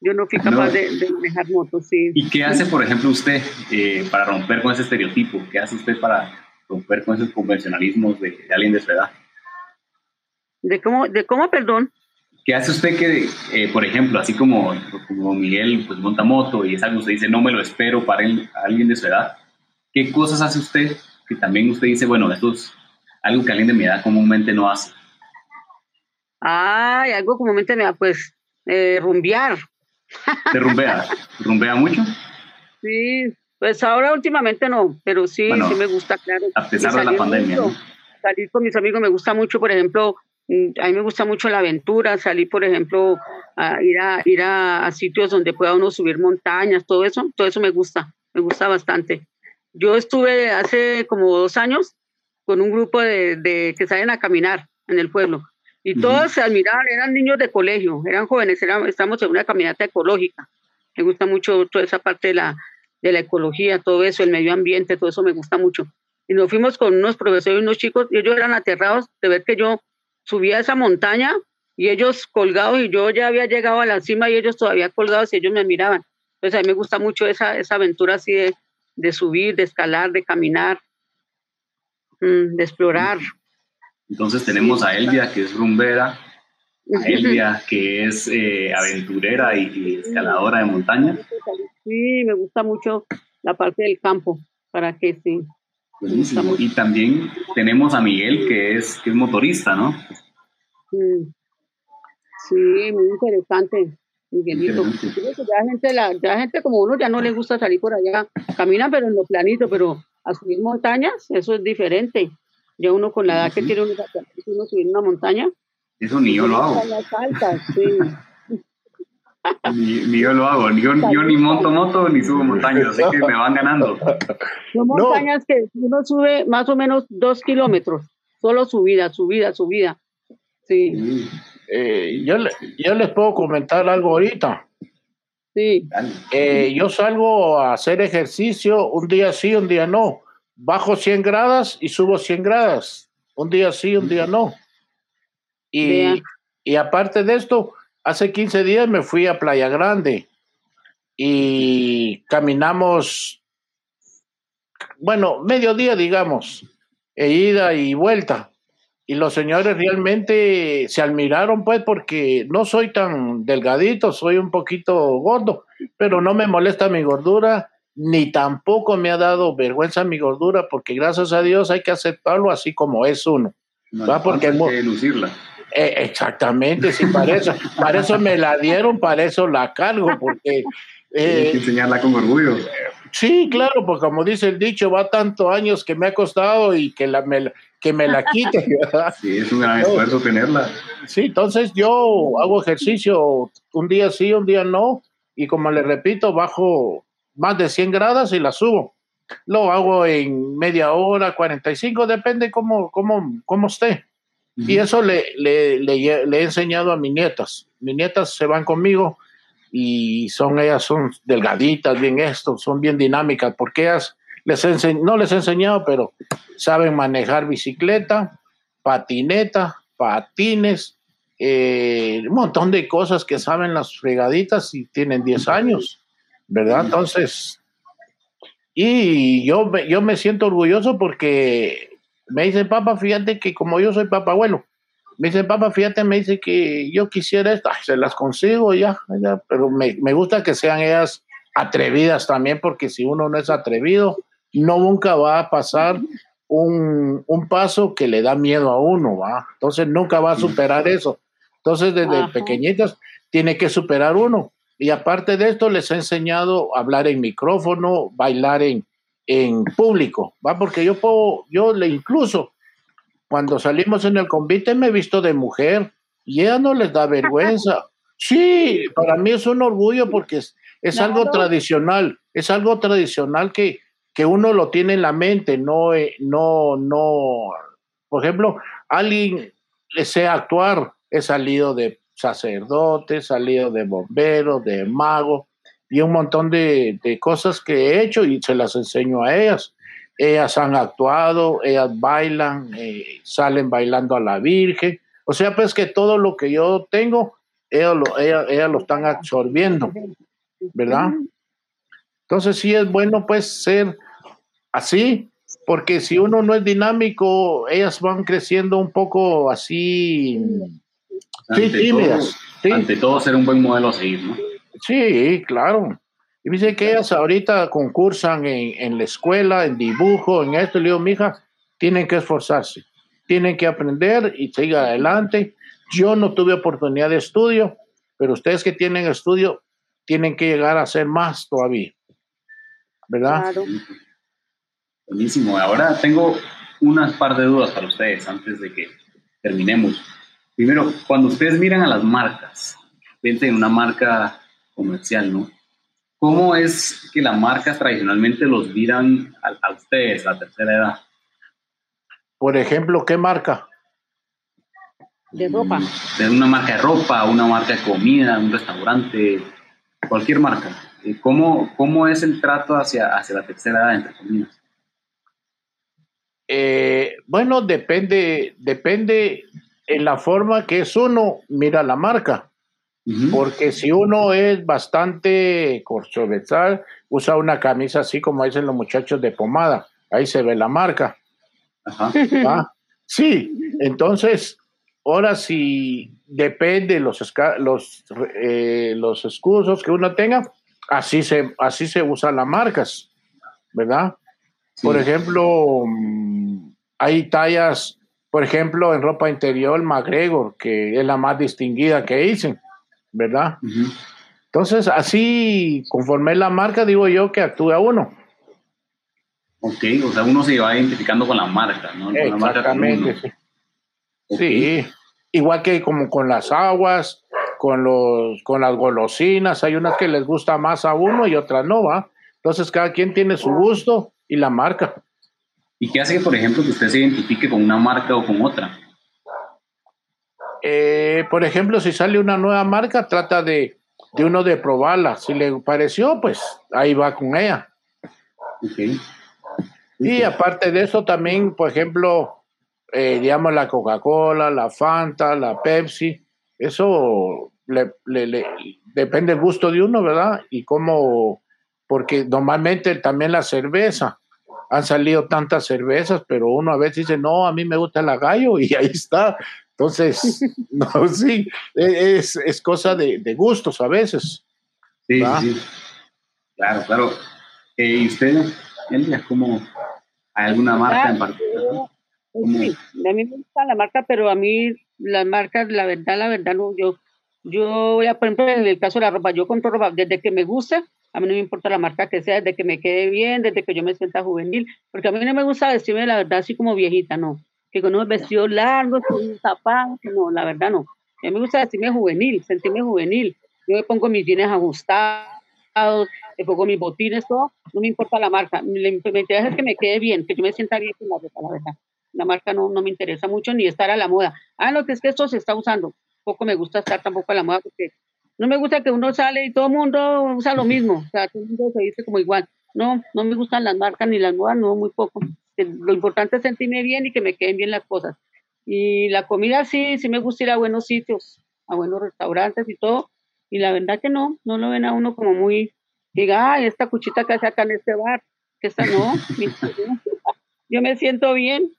yo no fui capaz de, manejar motos, sí. ¿Y qué hace, por ejemplo, usted eh, para romper con ese estereotipo? ¿Qué hace usted para romper con esos convencionalismos de, alguien de su edad? ¿De cómo, de cómo perdón? ¿Qué hace usted que, eh, por ejemplo, así como, como Miguel pues, monta moto y es algo que usted dice, no me lo espero para alguien de su edad? ¿Qué cosas hace usted que también usted dice, bueno, esto es algo que alguien de mi edad comúnmente no hace? Ay, algo comúnmente me da, pues, eh, rumbear. ¿Te rumbea? ¿Rumbea mucho? Sí, pues ahora últimamente no, pero sí, sí me gusta, claro. A pesar de la pandemia. Salir con mis amigos me gusta mucho, por ejemplo, a mí me gusta mucho la aventura, salir, por ejemplo, a ir a ir a, sitios donde pueda uno subir montañas, todo eso, todo eso me gusta, me gusta bastante. Yo estuve hace como dos años con un grupo de, que salen a caminar en el pueblo y todos se admiraban, eran niños de colegio, eran jóvenes, eran, estamos en una caminata ecológica. Me gusta mucho toda esa parte de la, de la ecología, todo eso, el medio ambiente, todo eso me gusta mucho. Y nos fuimos con unos profesores y unos chicos y ellos eran aterrados de ver que yo subía esa montaña y ellos colgados y yo ya había llegado a la cima y ellos todavía colgados y ellos me miraban. Entonces a mí me gusta mucho esa, esa aventura así de, de subir, de escalar, de caminar, mm, de explorar. Entonces tenemos a Elvia, que es rumbera, a Elvia, que es eh, aventurera y, escaladora de montaña. Sí, me gusta mucho la parte del campo, para que sí. Y también tenemos a Miguel, que es, que es motorista, ¿no? Sí, muy interesante. Miguelito. Ya gente, la, ya gente como uno ya no le gusta salir por allá, camina pero en lo planito, pero a subir montañas, eso es diferente. Ya uno con la edad que tiene uno, subir una montaña. Eso ni yo lo hago. ni, yo lo hago, ni yo, ni monto moto ni subo montañas, así que me van ganando. Son montañas que uno sube más o menos dos kilómetros, solo subida, subida, subida. Sí. Eh, yo, yo les puedo comentar algo ahorita. Sí. Eh, yo salgo a hacer ejercicio un día sí, un día no. Bajo 100 grados y subo 100 grados. Un día sí, un día no. Y, y aparte de esto, hace 15 días me fui a Playa Grande y caminamos bueno, mediodía, digamos, e ida y vuelta. Y los señores realmente se admiraron, pues, porque no soy tan delgadito, soy un poquito gordo, pero no me molesta mi gordura, ni tampoco me ha dado vergüenza mi gordura, porque gracias a Dios hay que aceptarlo así como es uno. No, Porque hay que lucirla. Eh, exactamente, sí, para eso, para eso me la dieron, para eso la cargo, porque... Eh, hay que enseñarla con orgullo. Sí, claro, porque como dice el dicho, va tantos años que me ha costado y que, la, me, que me la quite. Sí, es un gran esfuerzo tenerla. Sí, entonces yo hago ejercicio un día sí, un día no, y como le repito, bajo más de 100 grados y la subo. Lo hago en media hora, 45, depende cómo, cómo, cómo esté. Y eso le, le, le, he enseñado a mis nietas. Mis nietas se van conmigo y son ellas son delgaditas, bien esto, son bien dinámicas, porque ellas les no les he enseñado, pero saben manejar bicicleta, patineta, patines, eh, un montón de cosas que saben las fregaditas y tienen 10 años, ¿verdad? Entonces, y yo, yo me siento orgulloso porque me dice, papá, fíjate que como yo soy papá abuelo, me dice, papá, fíjate, me dice que yo quisiera esto, se las consigo ya, ya pero me, me, gusta que sean ellas atrevidas también, porque si uno no es atrevido, no nunca va a pasar un, un paso que le da miedo a uno, ¿va? Entonces nunca va a superar eso. Entonces desde pequeñitas tiene que superar uno. Y aparte de esto, les he enseñado a hablar en micrófono, bailar en, en público, ¿va? Porque yo puedo, yo le incluso, cuando salimos en el convite me he visto de mujer y ella no les da vergüenza. Sí, para mí es un orgullo porque es, es algo tradicional, es algo tradicional que, que uno lo tiene en la mente, no, eh, no, no, por ejemplo, alguien desea actuar, he salido de sacerdote, he salido de bombero, de mago, y un montón de, de, cosas que he hecho y se las enseño a ellas. Ellas han actuado, ellas bailan, eh, salen bailando a la Virgen. O sea, pues que todo lo que yo tengo, ellas lo, ellas, lo están absorbiendo, ¿verdad? Entonces sí es bueno pues ser así, porque si uno no es dinámico, ellas van creciendo un poco así, ante tímidas. Todo, Ante todo ser un buen modelo a seguir, ¿no? Sí, claro. Y dice que ellas ahorita concursan en, en, la escuela, en dibujo, en esto. Le digo, mija, tienen que esforzarse, tienen que aprender y seguir adelante. Yo no tuve oportunidad de estudio, pero ustedes que tienen estudio tienen que llegar a hacer más todavía. ¿Verdad? Claro. Buenísimo. Ahora tengo unas par de dudas para ustedes antes de que terminemos. Primero, cuando ustedes miran a las marcas, piensen en una marca comercial, ¿no? ¿Cómo es que las marcas tradicionalmente los miran a, ustedes, a la tercera edad? Por ejemplo, ¿qué marca? De ropa. Mm, de una marca de ropa, una marca de comida, un restaurante, cualquier marca. ¿Cómo, cómo es el trato hacia, hacia la tercera edad, entre comillas? Eh, bueno, depende, depende en la forma que es uno mira la marca. Porque si uno es bastante corchovetzal, usa una camisa así como dicen los muchachos de pomada, ahí se ve la marca. Ajá. Sí, entonces, ahora si depende los, los, eh, los excusos que uno tenga, así se, así se usan las marcas, ¿verdad? Por ejemplo, mm, hay tallas, por ejemplo, en ropa interior, McGregor, que es la más distinguida que dicen ¿verdad? Entonces, así, conforme la marca, digo yo que actúa uno. Ok, o sea, uno se va identificando con la marca, ¿no? Exactamente, sí. Sí, igual que como con las aguas, con, los, con las golosinas, hay unas que les gusta más a uno y otras no, ¿va? Entonces, cada quien tiene su gusto y la marca. ¿Y qué hace, por ejemplo, que usted se identifique con una marca o con otra? Eh, por ejemplo, si sale una nueva marca, trata de, de, uno de probarla. Si le pareció, pues ahí va con ella. Y aparte de eso, también, por ejemplo, eh, digamos la Coca-Cola, la Fanta, la Pepsi, eso le, depende del gusto de uno, ¿verdad? Y cómo, porque normalmente también la cerveza, han salido tantas cervezas, pero uno a veces dice, no, a mí me gusta la gallo y ahí está. Entonces, no, sí, e, es, es cosa de, de, gustos a veces. Sí, sí, Claro, claro. Eh, ¿Y usted, Elia, cómo hay alguna marca en particular? Sí, a mí me gusta la marca, pero a mí las marcas, la verdad, la verdad, no, yo, yo, por ejemplo, en el caso de la ropa, yo compro ropa desde que me gusta, a mí no me importa la marca que sea, desde que me quede bien, desde que yo me sienta juvenil, porque a mí no me gusta vestirme, la verdad, así como viejita, no, que con unos vestidos largos, con un zapato, no, la verdad, no. A mí me gusta vestirme juvenil, sentirme juvenil. Yo me pongo mis jeans ajustados, me pongo mis botines, todo, no me importa la marca, me interesa es que me quede bien, que yo me sienta bien con la ropa, la verdad la marca no, no me interesa mucho ni estar a la moda. Ah, lo que es que esto se está usando. Poco me gusta estar tampoco a la moda porque no me gusta que uno sale y todo el mundo usa lo mismo. O sea, todo el mundo se dice como igual. No, no me gustan las marcas ni las modas, no, muy poco. Lo importante es sentirme bien y que me queden bien las cosas. Y la comida sí, sí me gusta ir a buenos sitios, a buenos restaurantes y todo. Y la verdad que no, no lo ven a uno como muy, diga, ay, esta cuchita que hace acá en este bar, que esta no. yo me siento bien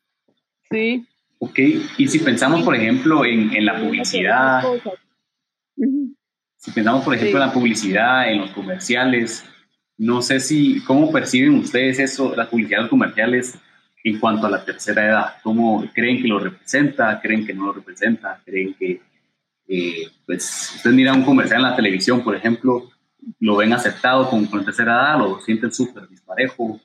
Sí. Ok, y si pensamos, por ejemplo, en, en la publicidad, si pensamos, por ejemplo, en la publicidad, en los comerciales, no sé si, ¿cómo perciben ustedes eso, las publicidades comerciales en cuanto a la tercera edad? ¿Cómo creen que lo representa? ¿Creen que no lo representa? ¿Creen que, eh, pues, ustedes miran un comercial en la televisión, por ejemplo, lo ven aceptado con, con la tercera edad, lo sienten súper disparejo?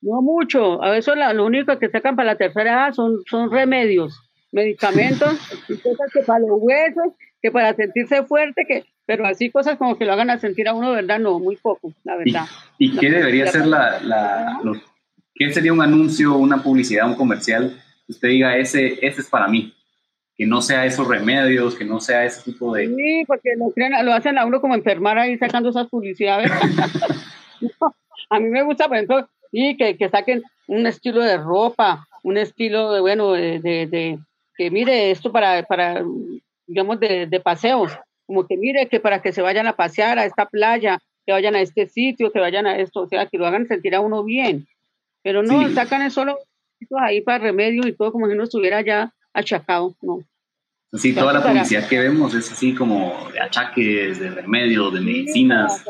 No mucho, a veces lo único que sacan para la tercera edad son, son remedios, medicamentos, cosas que para los huesos, que para sentirse fuerte, que, pero así cosas como que lo hagan a sentir a uno, ¿verdad? No, muy poco, la verdad. ¿Y, qué debería ser la, la qué sería un anuncio, una publicidad, un comercial usted diga, ese, ese es para mí? Que no sea esos remedios, que no sea ese tipo de... Sí, porque lo hacen a uno como enfermar ahí sacando esas publicidades. a mí me gusta, por ejemplo, y que, que saquen un estilo de ropa, un estilo de, bueno, de, de, que mire esto para, para digamos, de, de, paseos, como que mire que para que se vayan a pasear a esta playa, que vayan a este sitio, que vayan a esto, o sea, que lo hagan sentir a uno bien. Pero no, sacan solo ahí para remedio y todo como si uno estuviera ya achacado, no. Sí, toda la publicidad que vemos es así como de achaques, de remedios, de medicinas.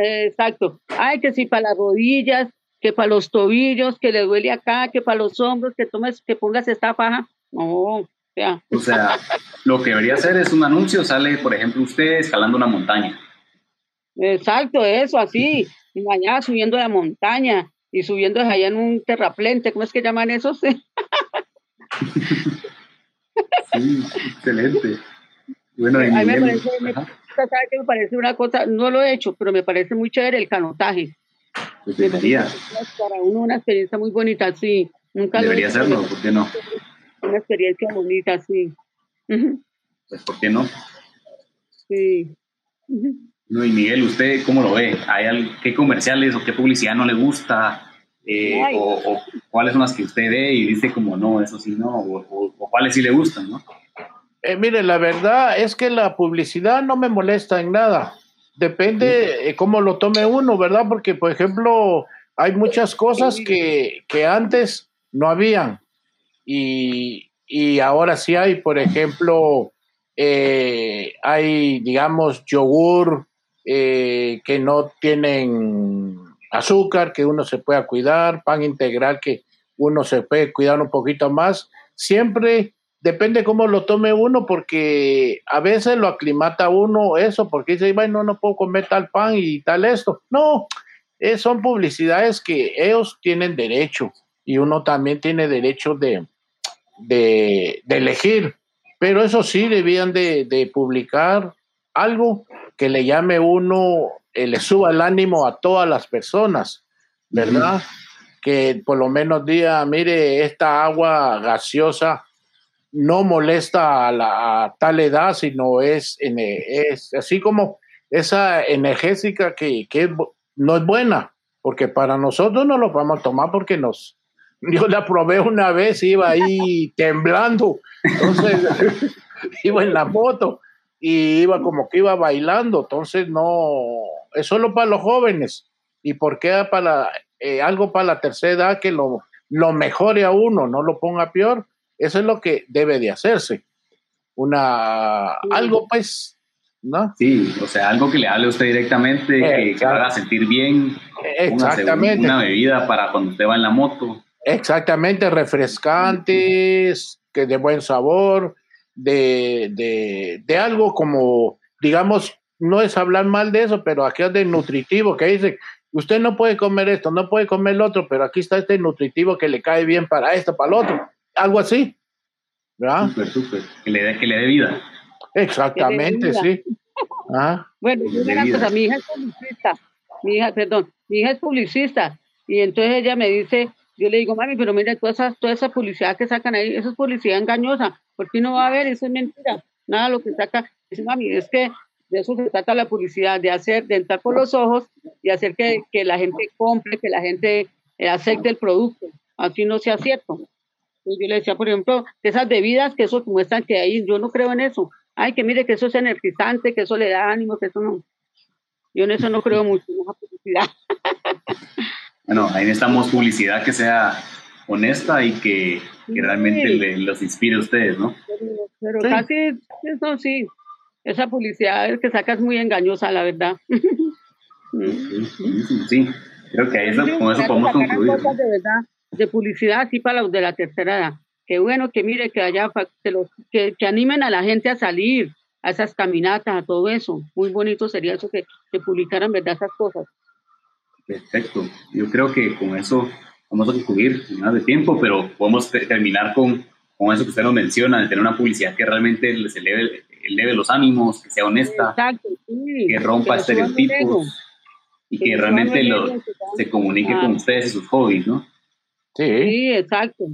Exacto. Ay, que sí, para las rodillas, que para los tobillos, que le duele acá, que para los hombros, que tomes, que pongas esta faja. No, ya. O sea, lo que debería hacer es un anuncio, sale, por ejemplo, usted escalando una montaña. Exacto, eso, así, y mañana subiendo la montaña y subiendo allá en un terraplente, ¿cómo es que llaman esos? sí, excelente. Bueno, a mí me parece, me, me parece una cosa, no lo he hecho, pero me parece muy chévere el canotaje. Pues debería. Para uno una experiencia muy bonita, sí. Nunca debería serlo, ¿por qué no? Una experiencia bonita, sí. Pues, ¿por qué no? Sí. No, y Miguel, ¿usted cómo lo ve? ¿Hay ¿Qué comerciales o qué publicidad no le gusta? Eh, o, cuáles son las que usted ve y dice como no, eso sí no, o, cuáles sí le gustan, ¿no? Eh, mire, la verdad es que la publicidad no me molesta en nada. Depende cómo lo tome uno, ¿verdad? Porque, por ejemplo, hay muchas cosas que, que antes no habían y, y, ahora sí hay. Por ejemplo, eh, hay, digamos, yogur eh, que no tienen azúcar, que uno se pueda cuidar, pan integral que uno se puede cuidar un poquito más. Siempre depende cómo lo tome uno, porque a veces lo aclimata uno eso, porque dice, bueno, no puedo comer tal pan y tal esto. No, son publicidades que ellos tienen derecho y uno también tiene derecho de, de, elegir. Pero eso sí, debían de, publicar algo que le llame uno, eh, le suba el ánimo a todas las personas, ¿verdad? Que por lo menos diga, mire, esta agua gaseosa no molesta a, la, tal edad, sino es, es así como esa energética que, no es buena, porque para nosotros no lo vamos a tomar porque nos... Yo la probé una vez, iba ahí temblando, entonces iba en la moto y iba como que iba bailando, entonces no, es solo para los jóvenes. ¿Y por qué para eh, algo para la tercera edad que lo, lo mejore a uno, no lo ponga peor. Eso es lo que debe de hacerse. Una, algo pues, ¿no? Sí, o sea, algo que le hable a usted directamente, que, que, haga sentir bien. Exactamente. Una bebida para cuando usted va en la moto. Exactamente, refrescantes, que de buen sabor, de, de, de algo como, digamos, no es hablar mal de eso, pero aquí es de nutritivo, que dice, usted no puede comer esto, no puede comer el otro, pero aquí está este nutritivo que le cae bien para esto, para el otro, algo así. ¿verdad? Súper, súper, que le dé, que le dé vida. Exactamente, sí. Ah. Bueno, una cosa, mi hija es publicista, mi hija, perdón, mi hija es publicista, y entonces ella me dice, yo le digo, mami, pero mira, toda esa, toda esa publicidad que sacan ahí, eso es publicidad engañosa, ¿por qué no va a haber? Eso es mentira. Nada lo que saca, dice, mami, es que de eso se trata la publicidad, de hacer, de entrar por los ojos y hacer que, que la gente compre, que la gente eh, acepte el producto, así no sea cierto. yo le decía, por ejemplo, esas bebidas que eso muestran que ahí, yo no creo en eso. Ay, que mire que eso es energizante, que eso le da ánimo, que eso no. Yo en eso no creo mucho, en esa publicidad. Bueno, ahí necesitamos publicidad que sea honesta y que, que realmente los inspire a ustedes, ¿no? Pero, casi eso sí, esa publicidad que saca es muy engañosa, la verdad. Sí, creo que eso, con eso podemos concluir. Cosas de verdad, de publicidad así para los de la tercera edad. Qué bueno que mire que haya, que, los, que, que animen a la gente a salir, a esas caminatas, a todo eso. Muy bonito sería eso que, que publicaran, ¿verdad? Esas cosas. Perfecto. Yo creo que con eso vamos a concluir nada de tiempo, pero podemos terminar con, con eso que usted nos menciona, de tener una publicidad que realmente les eleve, eleve los ánimos, que sea honesta, que rompa estereotipos y que, realmente lo, se comunique con ustedes y sus hobbies, ¿no? Sí, exacto.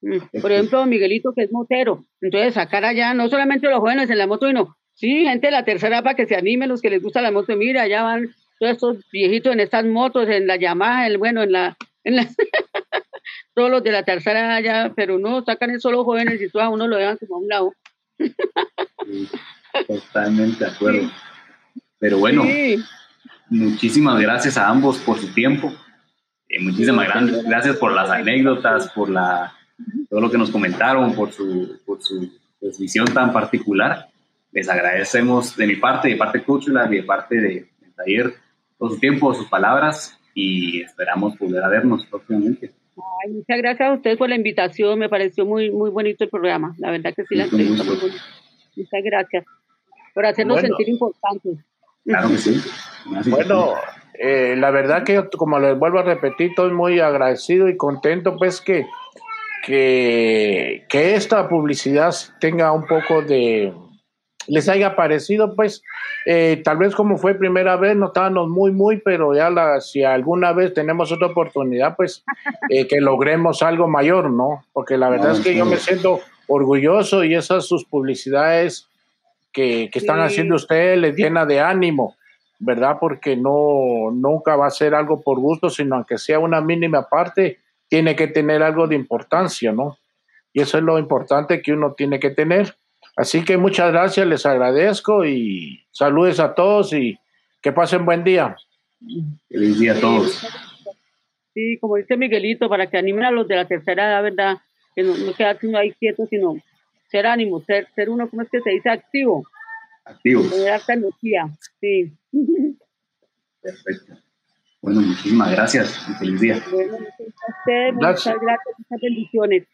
Mm, por ejemplo, Miguelito, que es motero. Entonces, sacar allá no solamente los jóvenes en la moto, sino, sí, gente de la tercera para que se animen, los que les gusta la moto. Mira, allá van todos estos viejitos en estas motos, en la Yamaha, el, bueno, en la, en la todos los de la tercera allá, pero no, sacan el solo jóvenes y todos a uno lo dejan como a un lado. totalmente de acuerdo. Pero bueno, muchísimas gracias a ambos por su tiempo. Eh, muchísimas gracias por las anécdotas, por la, todo lo que nos comentaron, por su, por su pues, visión tan particular. Les agradecemos de mi parte, de parte Cúchula y de parte del taller todo su tiempo, sus palabras y esperamos volver a vernos próximamente. muchas gracias a ustedes por la invitación, me pareció muy muy bonito el programa, la verdad que sí, la entrevista muy bonita. Muchas gracias por hacernos sentir importantes. Claro que sí. Bueno, eh, la verdad que como les vuelvo a repetir, estoy muy agradecido y contento pues que, que, que esta publicidad tenga un poco de, les haya parecido, pues, eh, tal vez como fue primera vez, no estábamos muy, muy, pero ya la, si alguna vez tenemos otra oportunidad, pues, eh, que logremos algo mayor, ¿no? Porque la verdad es que yo me siento orgulloso y esas sus publicidades que, que están haciendo ustedes les llena de ánimo, ¿verdad? Porque no, nunca va a ser algo por gusto, sino aunque sea una mínima parte, tiene que tener algo de importancia, ¿no? Y eso es lo importante que uno tiene que tener. Así que muchas gracias, les agradezco y saludes a todos y que pasen buen día. Feliz día a todos. Sí, como dice Miguelito, para que animen a los de la tercera edad, ¿verdad? Que no, no quedarse uno ahí quieto, sino ser ánimo, ser, ser uno, ¿cómo es que se dice? Activo. Activo. Tener harta energía, sí. Perfecto. Bueno, muchísimas gracias y feliz día. Bueno, muchas gracias, muchas bendiciones.